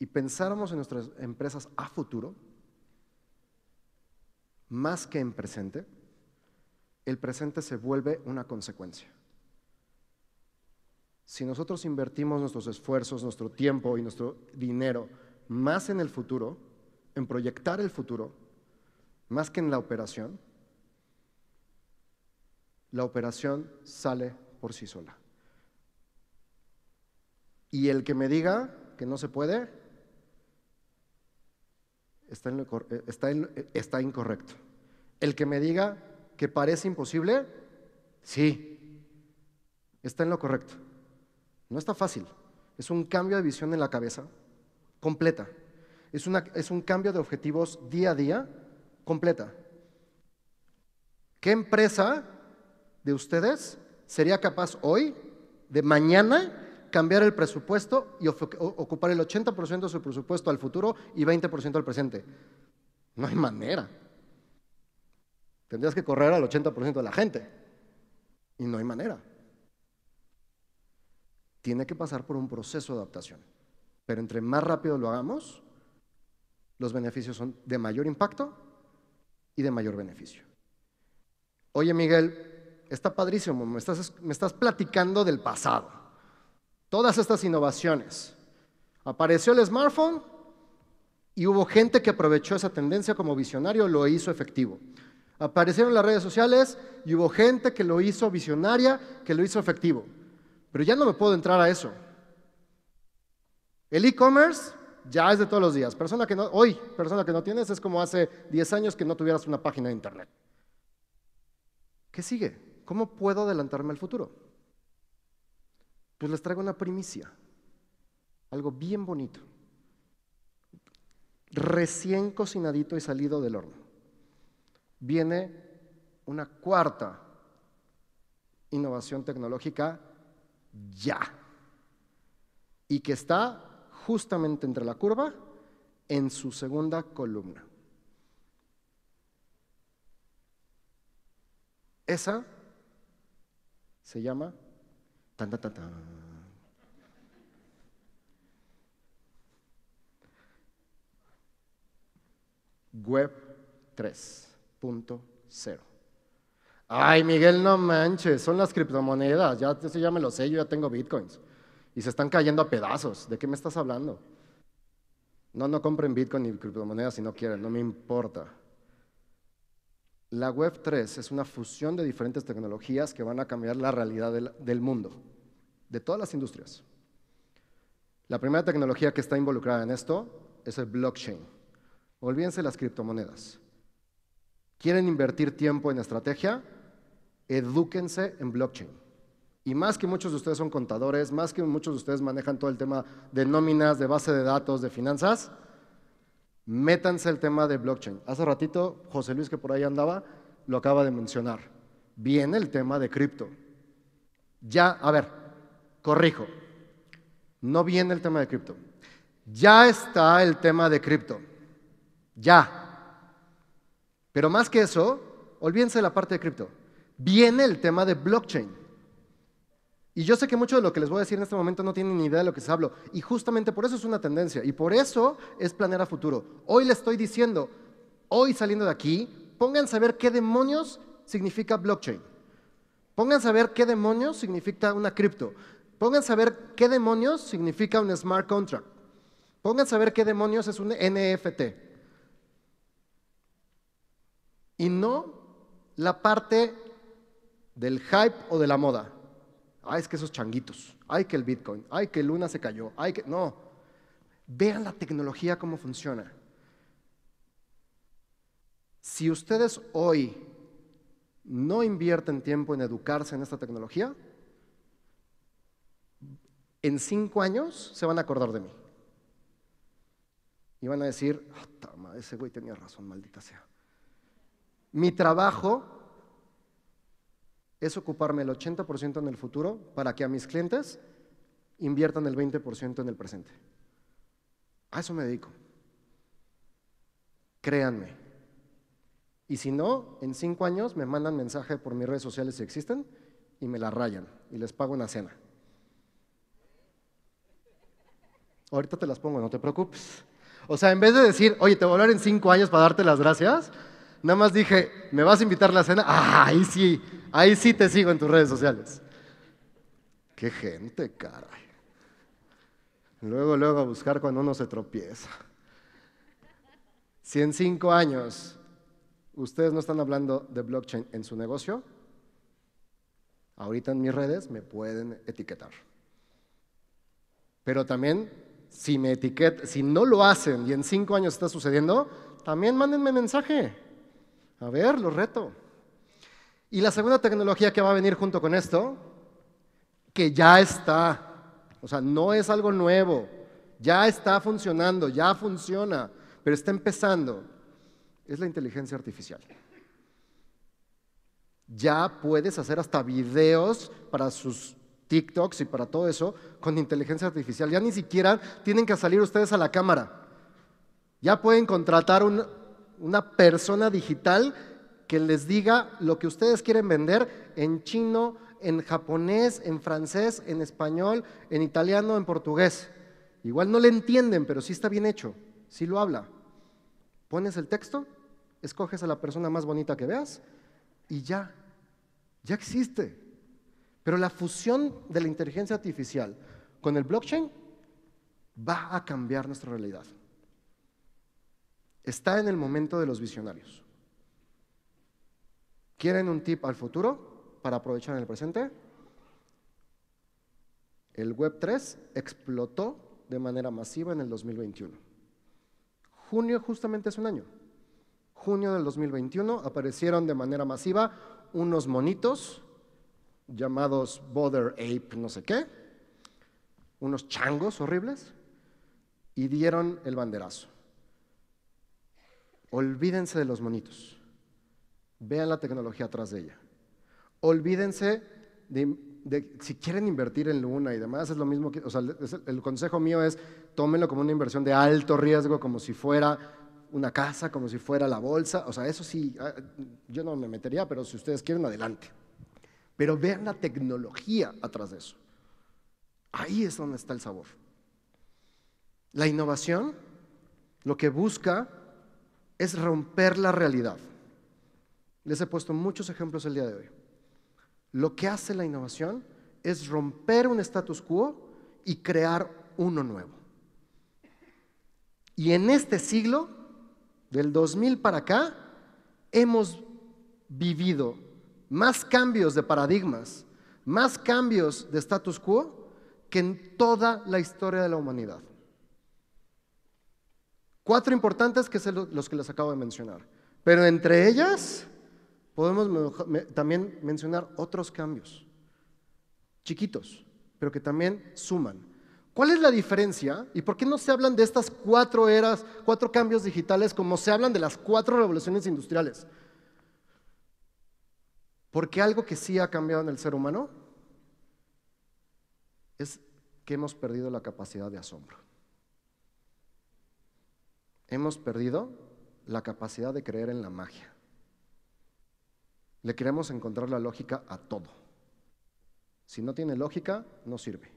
y pensáramos en nuestras empresas a futuro, más que en presente, el presente se vuelve una consecuencia. Si nosotros invertimos nuestros esfuerzos, nuestro tiempo y nuestro dinero más en el futuro, en proyectar el futuro, más que en la operación, la operación sale por sí sola. Y el que me diga que no se puede, está, eh, está incorrecto. El que me diga que parece imposible, sí, está en lo correcto. No está fácil. Es un cambio de visión en la cabeza completa. Es, una, es un cambio de objetivos día a día completa. ¿Qué empresa de ustedes sería capaz hoy, de mañana, cambiar el presupuesto y ocupar el 80% de su presupuesto al futuro y 20% al presente? No hay manera. Tendrías que correr al 80% de la gente. Y no hay manera. Tiene que pasar por un proceso de adaptación. Pero entre más rápido lo hagamos, los beneficios son de mayor impacto y de mayor beneficio. Oye, Miguel, está padrísimo, me estás, me estás platicando del pasado. Todas estas innovaciones. Apareció el smartphone y hubo gente que aprovechó esa tendencia como visionario, lo hizo efectivo. Aparecieron las redes sociales y hubo gente que lo hizo visionaria, que lo hizo efectivo. Pero ya no me puedo entrar a eso. El e-commerce ya es de todos los días. Persona que no, hoy, persona que no tienes, es como hace 10 años que no tuvieras una página de internet. ¿Qué sigue? ¿Cómo puedo adelantarme al futuro? Pues les traigo una primicia, algo bien bonito, recién cocinadito y salido del horno. Viene una cuarta innovación tecnológica ya, y que está justamente entre la curva en su segunda columna. Esa se llama tan, Web 3.0. Ay, Miguel, no manches, son las criptomonedas, ya, ya me lo sé, yo ya tengo bitcoins y se están cayendo a pedazos. ¿De qué me estás hablando? No, no compren Bitcoin ni criptomonedas si no quieren, no me importa. La Web 3 es una fusión de diferentes tecnologías que van a cambiar la realidad del, del mundo, de todas las industrias. La primera tecnología que está involucrada en esto es el blockchain. Olvídense las criptomonedas. ¿Quieren invertir tiempo en estrategia? Edúquense en blockchain. Y más que muchos de ustedes son contadores, más que muchos de ustedes manejan todo el tema de nóminas, de base de datos, de finanzas, métanse el tema de blockchain. Hace ratito, José Luis, que por ahí andaba, lo acaba de mencionar. Viene el tema de cripto. Ya, a ver, corrijo. No viene el tema de cripto. Ya está el tema de cripto. Ya. Pero más que eso, olvídense de la parte de cripto. Viene el tema de blockchain. Y yo sé que mucho de lo que les voy a decir en este momento no tienen ni idea de lo que se hablo. Y justamente por eso es una tendencia. Y por eso es planear a futuro. Hoy les estoy diciendo, hoy saliendo de aquí, pónganse a ver qué demonios significa blockchain. Pónganse a ver qué demonios significa una cripto. Pónganse a ver qué demonios significa un smart contract. Pónganse a ver qué demonios es un NFT. Y no la parte del hype o de la moda. Ay, es que esos changuitos. Ay, que el Bitcoin. Ay, que Luna se cayó. Ay, que. No. Vean la tecnología cómo funciona. Si ustedes hoy no invierten tiempo en educarse en esta tecnología, en cinco años se van a acordar de mí. Y van a decir, oh, ese güey tenía razón, maldita sea. Mi trabajo es ocuparme el 80% en el futuro para que a mis clientes inviertan el 20% en el presente. A eso me dedico. Créanme. Y si no, en cinco años me mandan mensaje por mis redes sociales si existen y me la rayan y les pago una cena. Ahorita te las pongo, no te preocupes. O sea, en vez de decir, oye, te voy a hablar en cinco años para darte las gracias, nada más dije, ¿me vas a invitar a la cena? Ah, ahí sí, ahí sí te sigo en tus redes sociales. Qué gente, caray. Luego, luego a buscar cuando uno se tropieza. Si en cinco años ustedes no están hablando de blockchain en su negocio, ahorita en mis redes me pueden etiquetar. Pero también, si me etiquetan, si no lo hacen y en cinco años está sucediendo, también mándenme mensaje. A ver, lo reto. Y la segunda tecnología que va a venir junto con esto, que ya está, o sea, no es algo nuevo, ya está funcionando, ya funciona, pero está empezando, es la inteligencia artificial. Ya puedes hacer hasta videos para sus TikToks y para todo eso con inteligencia artificial. Ya ni siquiera tienen que salir ustedes a la cámara. Ya pueden contratar una persona digital que les diga lo que ustedes quieren vender en chino, en japonés, en francés, en español, en italiano, en portugués. Igual no le entienden, pero sí está bien hecho, sí lo habla. Pones el texto, escoges a la persona más bonita que veas y ya, ya existe. Pero la fusión de la inteligencia artificial con el blockchain va a cambiar nuestra realidad. Está en el momento de los visionarios. ¿Quieren un tip al futuro para aprovechar el presente? El Web 3 explotó de manera masiva en el 2021. Junio justamente es un año. Junio del 2021 aparecieron de manera masiva unos monitos llamados Border Ape no sé qué, unos changos horribles, y dieron el banderazo. Olvídense de los monitos. Vean la tecnología atrás de ella. Olvídense de, si quieren invertir en Luna y demás, es lo mismo que, o sea, el consejo mío es tómenlo como una inversión de alto riesgo, como si fuera una casa, como si fuera la bolsa. O sea, eso sí, ah, yo no me metería, pero si ustedes quieren, adelante. Pero vean la tecnología atrás de eso. Ahí es donde está el sabor. La innovación lo que busca es romper la realidad. Les he puesto muchos ejemplos el día de hoy. Lo que hace la innovación es romper un status quo y crear uno nuevo. Y en este siglo, del 2000 para acá, hemos vivido más cambios de paradigmas, más cambios de status quo que en toda la historia de la humanidad. Cuatro importantes que son los que les acabo de mencionar. Pero entre ellas podemos también mencionar otros cambios, chiquitos, pero que también suman. ¿Cuál es la diferencia y por qué no se hablan de estas cuatro eras, cuatro cambios digitales como se hablan de las cuatro revoluciones industriales? Porque algo que sí ha cambiado en el ser humano es que hemos perdido la capacidad de asombro. Hemos perdido la capacidad de creer en la magia. Le queremos encontrar la lógica a todo. Si no tiene lógica, no sirve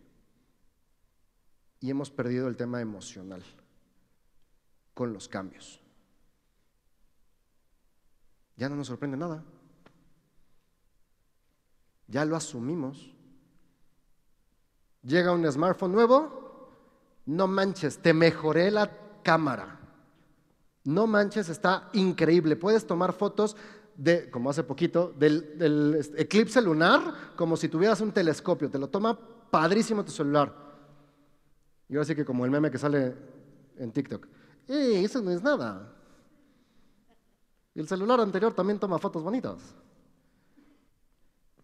y hemos perdido el tema emocional con los cambios. Ya no nos sorprende nada. Ya lo asumimos. Llega un smartphone nuevo no manches, te mejoré la cámara. No manches, está increíble. Puedes tomar fotos de, como hace poquito, del, eclipse lunar como si tuvieras un telescopio. Te lo toma padrísimo tu celular. Y ahora sí que como el meme que sale en TikTok. ¡Eh, eso no es nada! Y el celular anterior también toma fotos bonitas.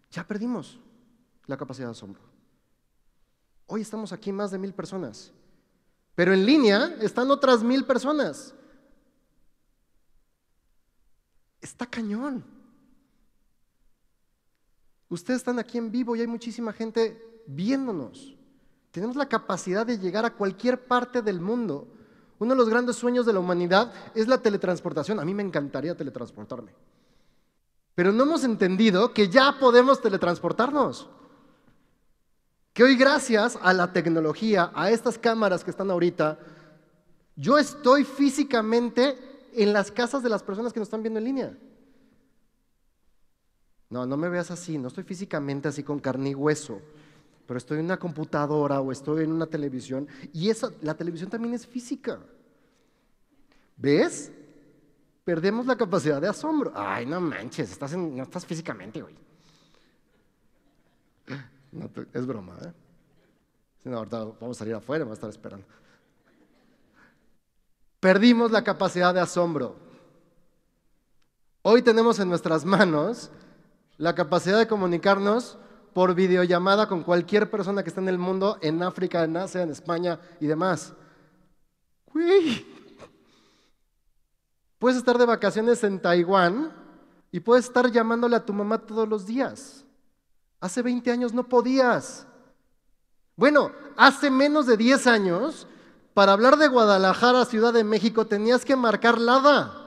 Ya perdimos la capacidad de asombro. Hoy estamos aquí más de mil personas, pero en línea están otras mil personas. Está cañón. Ustedes están aquí en vivo y hay muchísima gente viéndonos. Tenemos la capacidad de llegar a cualquier parte del mundo. Uno de los grandes sueños de la humanidad es la teletransportación. A mí me encantaría teletransportarme. Pero no hemos entendido que ya podemos teletransportarnos. Que hoy gracias a la tecnología, a estas cámaras que están ahorita, yo estoy físicamente en las casas de las personas que nos están viendo en línea. No, no me veas así, no estoy físicamente así con carne y hueso, pero estoy en una computadora o estoy en una televisión y esa, la televisión también es física. ¿Ves? Perdemos la capacidad de asombro. Ay, no manches, estás no estás físicamente, güey. es broma, ¿eh? No, ahorita vamos a salir afuera, vamos a estar esperando. Perdimos la capacidad de asombro. Hoy tenemos en nuestras manos la capacidad de comunicarnos por videollamada con cualquier persona que esté en el mundo, en África, en Asia, en España y demás. Uy. Puedes estar de vacaciones en Taiwán y puedes estar llamándole a tu mamá todos los días. Hace 20 años no podías. Bueno, hace menos de 10 años, para hablar de Guadalajara, Ciudad de México, tenías que marcar LADA.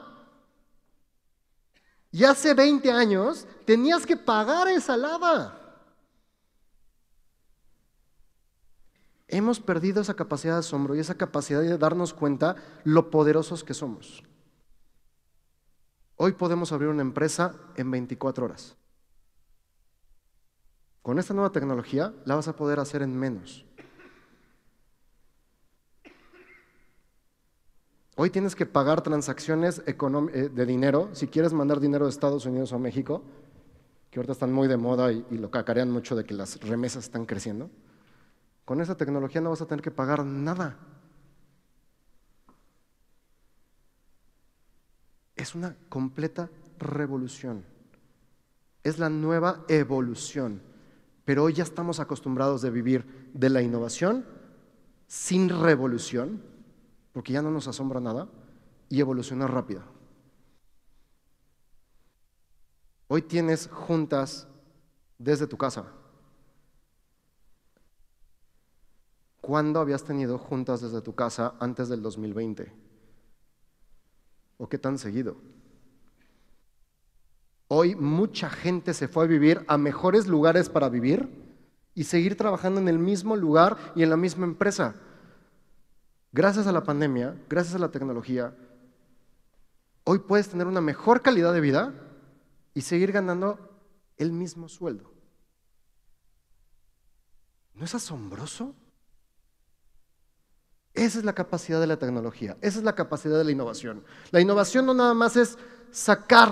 Y hace 20 años tenías que pagar esa LADA. Hemos perdido esa capacidad de asombro y esa capacidad de darnos cuenta lo poderosos que somos. Hoy podemos abrir una empresa en 24 horas. Con esta nueva tecnología la vas a poder hacer en menos. Hoy tienes que pagar transacciones eh, de dinero si quieres mandar dinero de Estados Unidos a México, que ahorita están muy de moda y, lo cacarean mucho de que las remesas están creciendo. Con esa tecnología no vas a tener que pagar nada. Es una completa revolución. Es la nueva evolución. Pero hoy ya estamos acostumbrados de vivir de la innovación sin revolución porque ya no nos asombra nada, y evolucionar rápido. Hoy tienes juntas desde tu casa. ¿Cuándo habías tenido juntas desde tu casa antes del 2020? ¿O qué tan seguido? Hoy mucha gente se fue a vivir a mejores lugares para vivir y seguir trabajando en el mismo lugar y en la misma empresa. Gracias a la pandemia, gracias a la tecnología, hoy puedes tener una mejor calidad de vida y seguir ganando el mismo sueldo. ¿No es asombroso? Esa es la capacidad de la tecnología, esa es la capacidad de la innovación. La innovación no nada más es sacar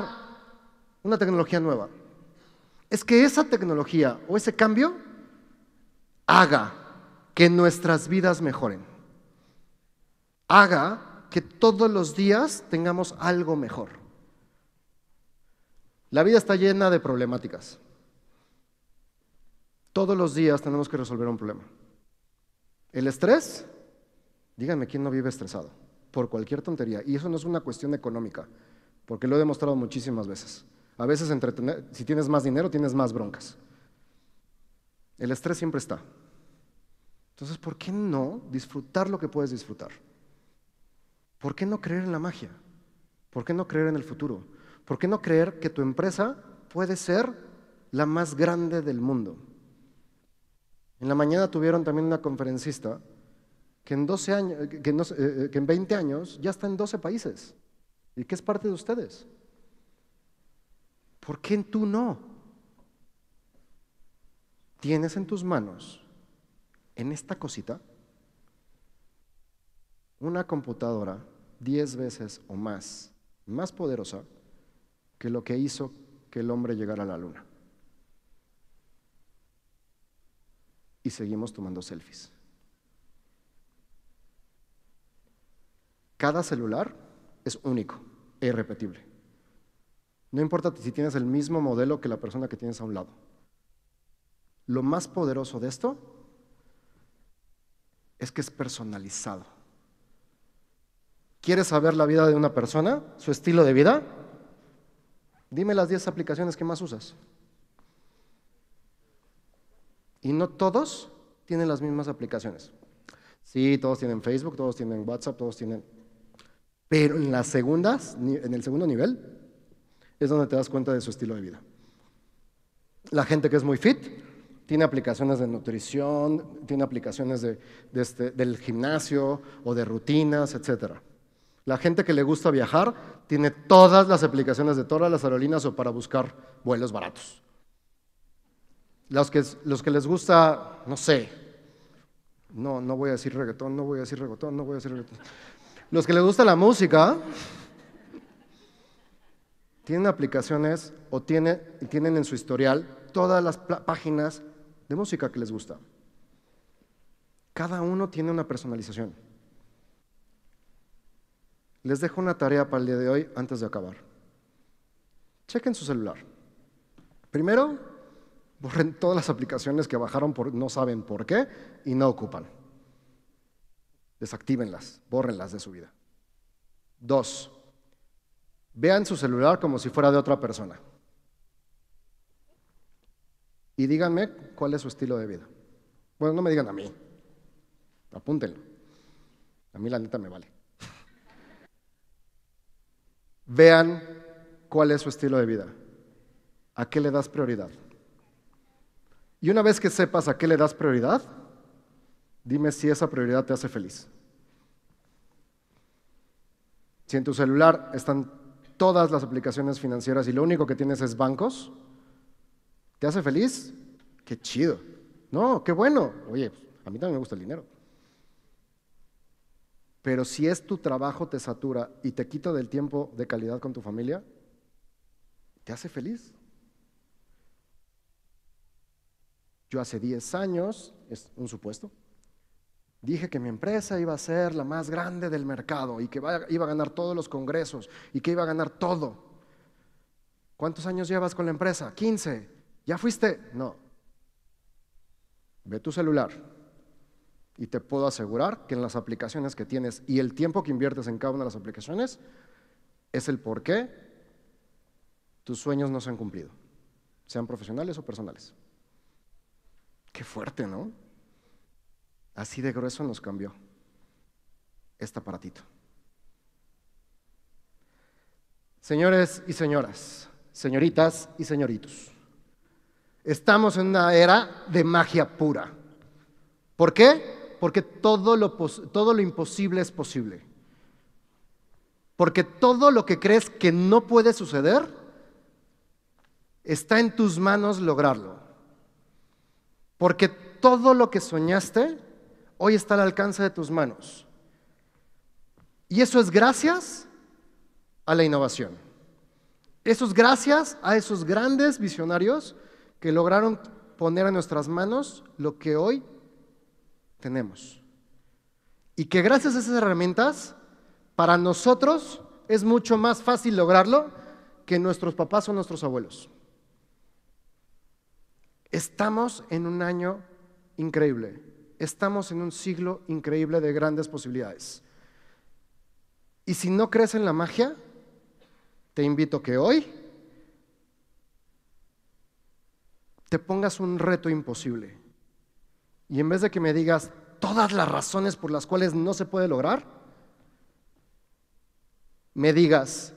una tecnología nueva, es que esa tecnología o ese cambio haga que nuestras vidas mejoren haga que todos los días tengamos algo mejor. La vida está llena de problemáticas. Todos los días tenemos que resolver un problema. El estrés, díganme quién no vive estresado, por cualquier tontería. Y eso no es una cuestión económica, porque lo he demostrado muchísimas veces. A veces, si tienes más dinero, tienes más broncas. El estrés siempre está. Entonces, ¿por qué no disfrutar lo que puedes disfrutar? ¿Por qué no creer en la magia? ¿Por qué no creer en el futuro? ¿Por qué no creer que tu empresa puede ser la más grande del mundo? En la mañana tuvieron también una conferencista que en, 12 años, que, eh, eh, que en 20 años ya está en 12 países y que es parte de ustedes. ¿Por qué tú no? Tienes en tus manos, en esta cosita, una computadora diez veces o más, más poderosa que lo que hizo que el hombre llegara a la luna. Y seguimos tomando selfies. Cada celular es único e irrepetible. No importa si tienes el mismo modelo que la persona que tienes a un lado. Lo más poderoso de esto es que es personalizado. ¿Quieres saber la vida de una persona? ¿Su estilo de vida? Dime las 10 aplicaciones que más usas. Y no todos tienen las mismas aplicaciones. Sí, todos tienen Facebook, todos tienen WhatsApp, todos tienen... Pero en las segundas, en el segundo nivel, es donde te das cuenta de su estilo de vida. La gente que es muy fit tiene aplicaciones de nutrición, tiene aplicaciones este, del gimnasio o de rutinas, etc. La gente que le gusta viajar tiene todas las aplicaciones de todas las aerolíneas o para buscar vuelos baratos. Los que, los que les gusta, no sé, no, no voy a decir reggaetón, no voy a decir reggaetón, no voy a decir reggaetón. Los que les gusta la música, tienen aplicaciones o tienen, tienen en su historial todas las páginas de música que les gusta. Cada uno tiene una personalización. Les dejo una tarea para el día de hoy antes de acabar. Chequen su celular. Primero, borren todas las aplicaciones que bajaron por no saben por qué y no ocupan. Desactívenlas, bórrenlas de su vida. Dos, Vean su celular como si fuera de otra persona. Y díganme cuál es su estilo de vida. Bueno, no me digan a mí. Apúntenlo. A mí la neta me vale. Vean cuál es su estilo de vida. ¿A qué le das prioridad? Y una vez que sepas a qué le das prioridad, dime si esa prioridad te hace feliz. Si en tu celular están todas las aplicaciones financieras y lo único que tienes es bancos, ¿te hace feliz? Qué chido. No, qué bueno. Oye, a mí también me gusta el dinero. Pero si es tu trabajo te satura y te quita del tiempo de calidad con tu familia, ¿te hace feliz? Yo hace 10 años, es un supuesto, Dije que mi empresa iba a ser la más grande del mercado y que iba a ganar todos los congresos y que iba a ganar todo. ¿Cuántos años llevas con la empresa? 15. ¿Ya fuiste? No. Ve tu celular y te puedo asegurar que en las aplicaciones que tienes y el tiempo que inviertes en cada una de las aplicaciones es el por qué tus sueños no se han cumplido, sean profesionales o personales. Qué fuerte, ¿no? Así de grueso nos cambió este aparatito. Señores y señoras, señoritas y señoritos, estamos en una era de magia pura. ¿Por qué? Porque todo lo, todo lo imposible es posible. Porque todo lo que crees que no puede suceder, está en tus manos lograrlo. Porque todo lo que soñaste hoy está al alcance de tus manos. Y eso es gracias a la innovación. Eso es gracias a esos grandes visionarios que lograron poner en nuestras manos lo que hoy tenemos. Y que gracias a esas herramientas, para nosotros es mucho más fácil lograrlo que nuestros papás o nuestros abuelos. Estamos en un año increíble estamos en un siglo increíble de grandes posibilidades. Y si no crees en la magia, te invito que hoy te pongas un reto imposible. Y en vez de que me digas todas las razones por las cuales no se puede lograr, me digas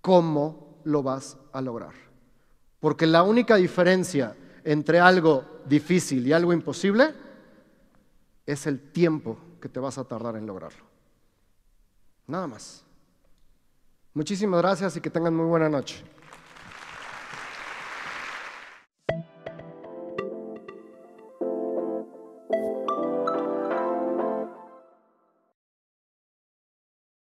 cómo lo vas a lograr. Porque la única diferencia entre algo difícil y algo imposible es el tiempo que te vas a tardar en lograrlo. Nada más. Muchísimas gracias y que tengan muy buena noche.